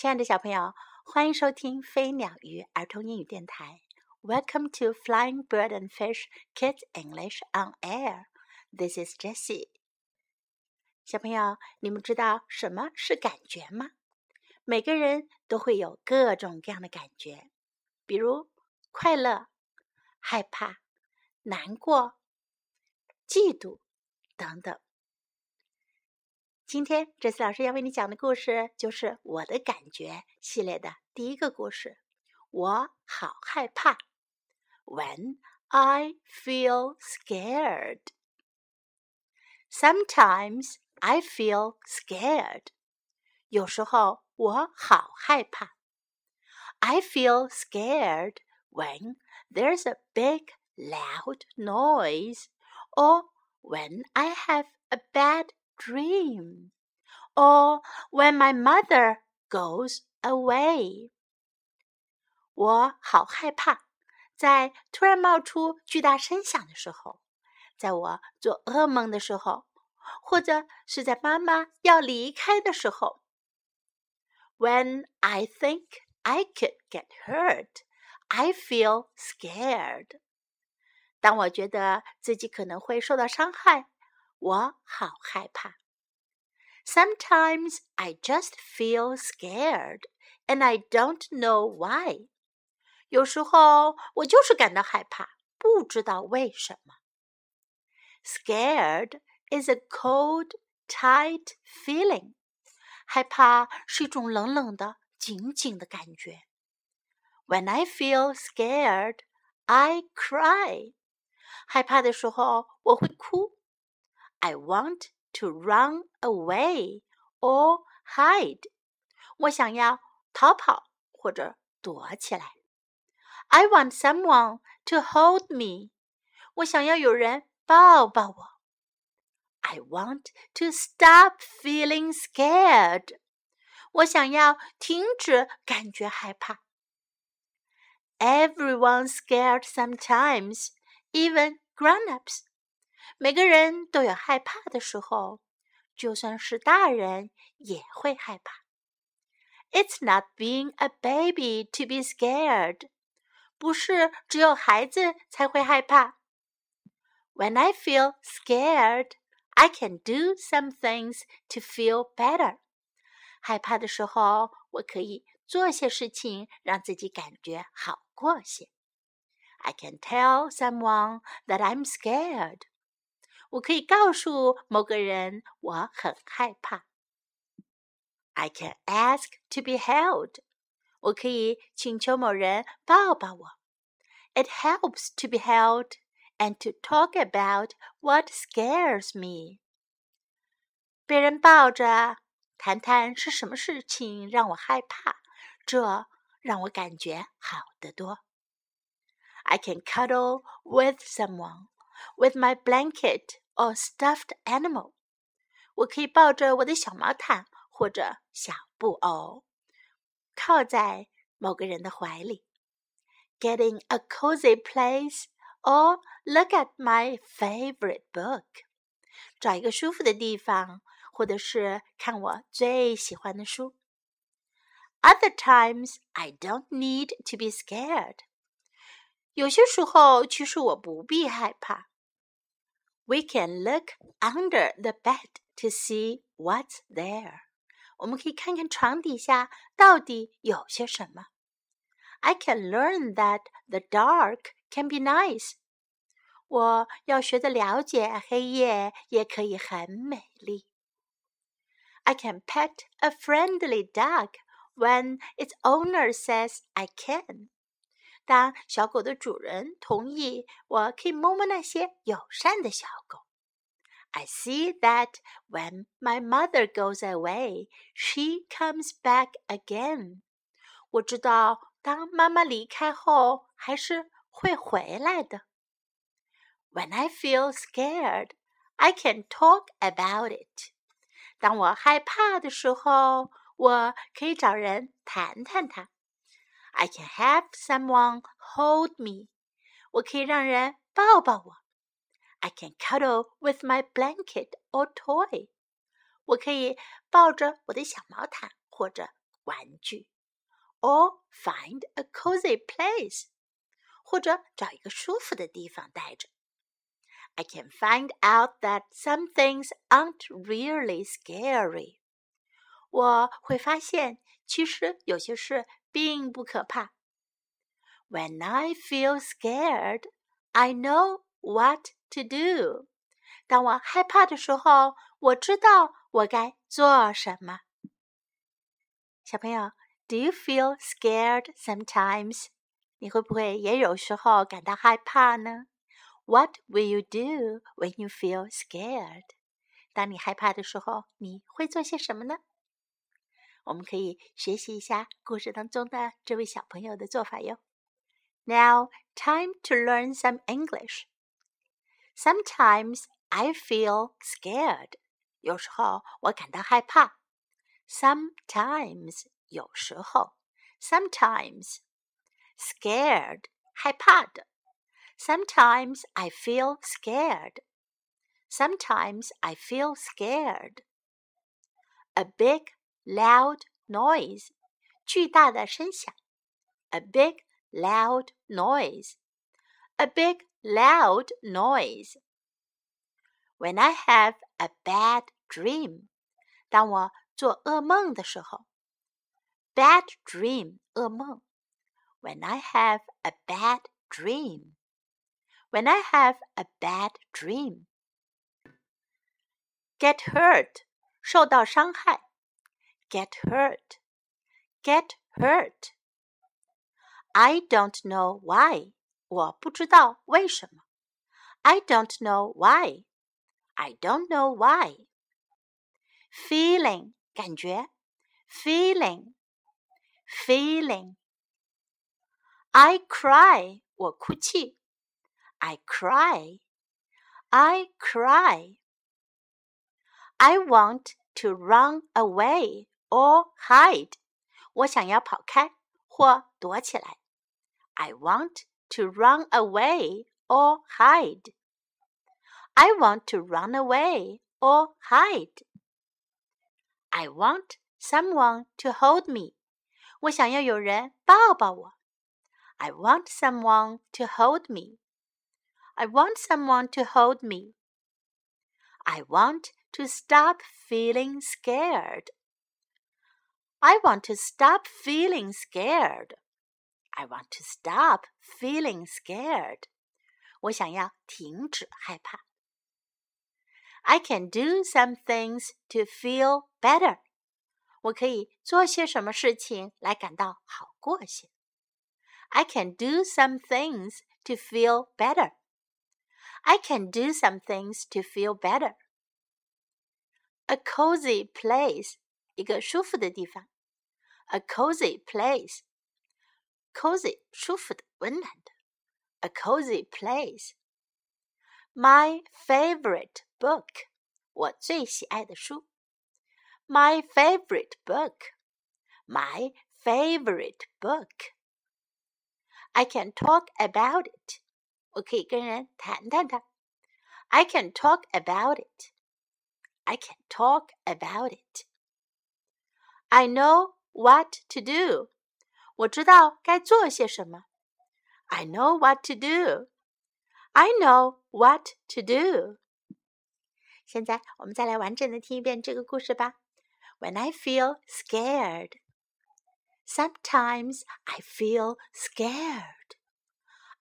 亲爱的小朋友，欢迎收听飞鸟鱼儿童英语电台。Welcome to Flying Bird and Fish Kids English on Air. This is Jessie. 小朋友，你们知道什么是感觉吗？每个人都会有各种各样的感觉，比如快乐、害怕、难过、嫉妒等等。今天，这次老师要为你讲的故事就是《我的感觉》系列的第一个故事。我好害怕。When I feel scared. Sometimes I feel scared. 有时候我好害怕。I feel scared when there's a big loud noise or when I have a bad dream, or when my mother goes away. 我好害怕，在突然冒出巨大声响的时候，在我做噩梦的时候，或者是在妈妈要离开的时候。When I think I could get hurt, I feel scared. 当我觉得自己可能会受到伤害，我好害怕。 Sometimes I just feel scared and I don't know why. 有时候我就是感到害怕，不知道为什么。Scared is a cold, tight feeling. 害怕是一种冷冷的、紧紧的感觉。When I feel scared, I cry. 害怕的时候我会哭。I want to run away or hide. 我想要逃跑或者躲起来。I want someone to hold me. 我想要有人抱抱我。I want to stop feeling scared. 我想要停止感觉害怕。Everyone's scared sometimes, even grown-ups. 每个人都有害怕的时候，就算是大人也会害怕。It's not being a baby to be scared，不是只有孩子才会害怕。When I feel scared, I can do some things to feel better。害怕的时候，我可以做些事情让自己感觉好过些。I can tell someone that I'm scared。我可以告诉某个人我很害怕。I can ask to be held。我可以请求某人抱抱我。It helps to be held and to talk about what scares me。被人抱着，谈谈是什么事情让我害怕，这让我感觉好得多。I can cuddle with someone with my blanket or stuffed animal。我可以抱着我的小毛毯或者小布偶，靠在某个人的怀里。Getting a cozy place or look at my favorite book。找一个舒服的地方，或者是看我最喜欢的书。Other times I don't need to be scared。 有些时候，其实我不必害怕。We can look under the bed to see what's there. 我们可以看看床底下到底有些什么。I can learn that the dark can be nice. 我要学着了解黑夜也可以很美丽。I can pet a friendly dog when its owner says I can. 当小狗的主人同意，我可以摸摸那些友善的小狗。I see that when my mother goes away, she comes back again. 我知道，当妈妈离开后，还是会回来的。When I feel scared, I can talk about it. 当我害怕的时候，我可以找人谈谈它。I can have someone hold me. 我可以让人抱抱我。I can cuddle with my blanket or toy. 我可以抱着我的小毛毯或者 玩具，or find a cozy place，或者找一个舒服的地方待着。I can find out that some things aren't really scary。我会发现，其实有些事 并不可怕。When I feel scared, I know what to do。当我害怕的时候，我知道我该做什么。小朋友，Do you feel scared sometimes？你会不会也有时候感到害怕呢？What will you do when you feel scared？当你害怕的时候，你会做些什么呢？ 我们可以学习一下故事当中的这位小朋友的做法哟。Now, time to learn some English. Sometimes I feel scared. 有时候我感到害怕。Sometimes 有时候，sometimes scared 害怕的。Sometimes I feel scared. Sometimes I feel scared. A big loud noise 巨大的声响。A big loud noise. A big loud noise. When I have a bad dream，当我做噩梦的时候，bad dream 噩梦。When I have a bad dream. When I have a bad dream. Get hurt 受到伤害。 Get hurt. Get hurt. I don't know why. 我不知道为什么。I don't know why. I don't know why. Feeling 感觉，feeling feeling. I cry 我哭泣，I cry I cry. I want to run away or hide. 我想要跑开或躲起来。I want to run away or hide. I want to run away or hide. I want someone to hold me. 我想要有人抱抱我。I want someone to hold me. I want someone to hold me. I want to stop feeling scared. I want to stop feeling scared. I want to stop feeling scared. 我想要停止害怕。I can do some things to feel better. 我可以做些什么事情来感到好过些。I can do some things to feel better. I can do some things to feel better. A cozy place，一个舒服的地方。 A cozy place. Cozy，舒服的，温暖的。A cozy place. My favorite book，我最喜爱的书。My favorite book. My favorite book. I can talk about it. 我可以跟人谈谈它。I can talk about it. I can talk about it. I know what to do. 我知道该做些什么。I know what to do. I know what to do. 现在我们再来完整的听一遍这个故事吧。When I feel scared, sometimes I feel scared.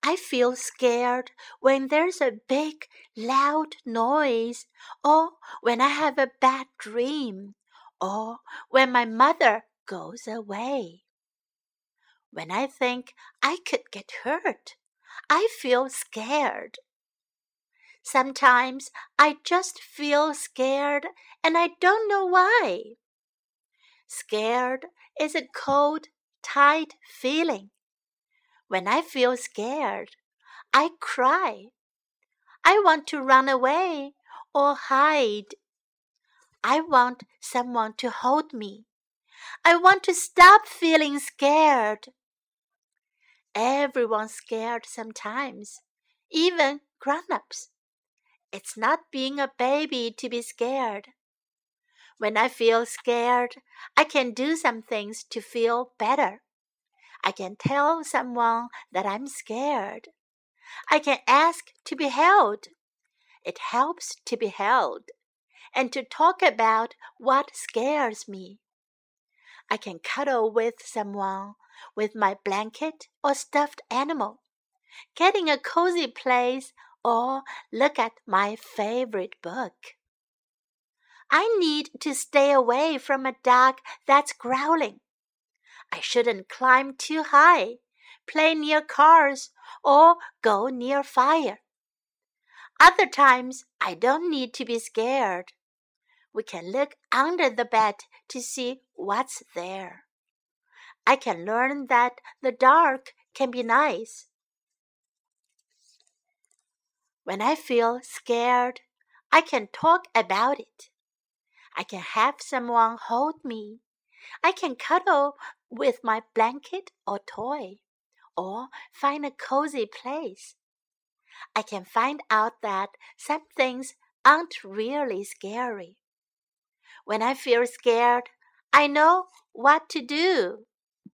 I feel scared when there's a big, loud noise, or when I have a bad dream, or when my mother goes away. When I think I could get hurt, I feel scared. Sometimes I just feel scared and I don't know why. Scared is a cold, tight feeling. When I feel scared, I cry. I want to run away or hide. I want someone to hold me. I want to stop feeling scared. Everyone's scared sometimes, even grown ups. It's not being a baby to be scared. When I feel scared, I can do some things to feel better. I can tell someone that I'm scared. I can ask to be held. It helps to be held and to talk about what scares me. I can cuddle with someone with my blanket or stuffed animal, getting a cozy place or look at my favorite book. I need to stay away from a dog that's growling. I shouldn't climb too high, play near cars, or go near fire. Other times, I don't need to be scared. We can look under the bed to see what's there. I can learn that the dark can be nice. When I feel scared, I can talk about it. I can have someone hold me. I can cuddle with my blanket or toy, or find a cozy place. I can find out that some things aren't really scary. When I feel scared, I know what to do.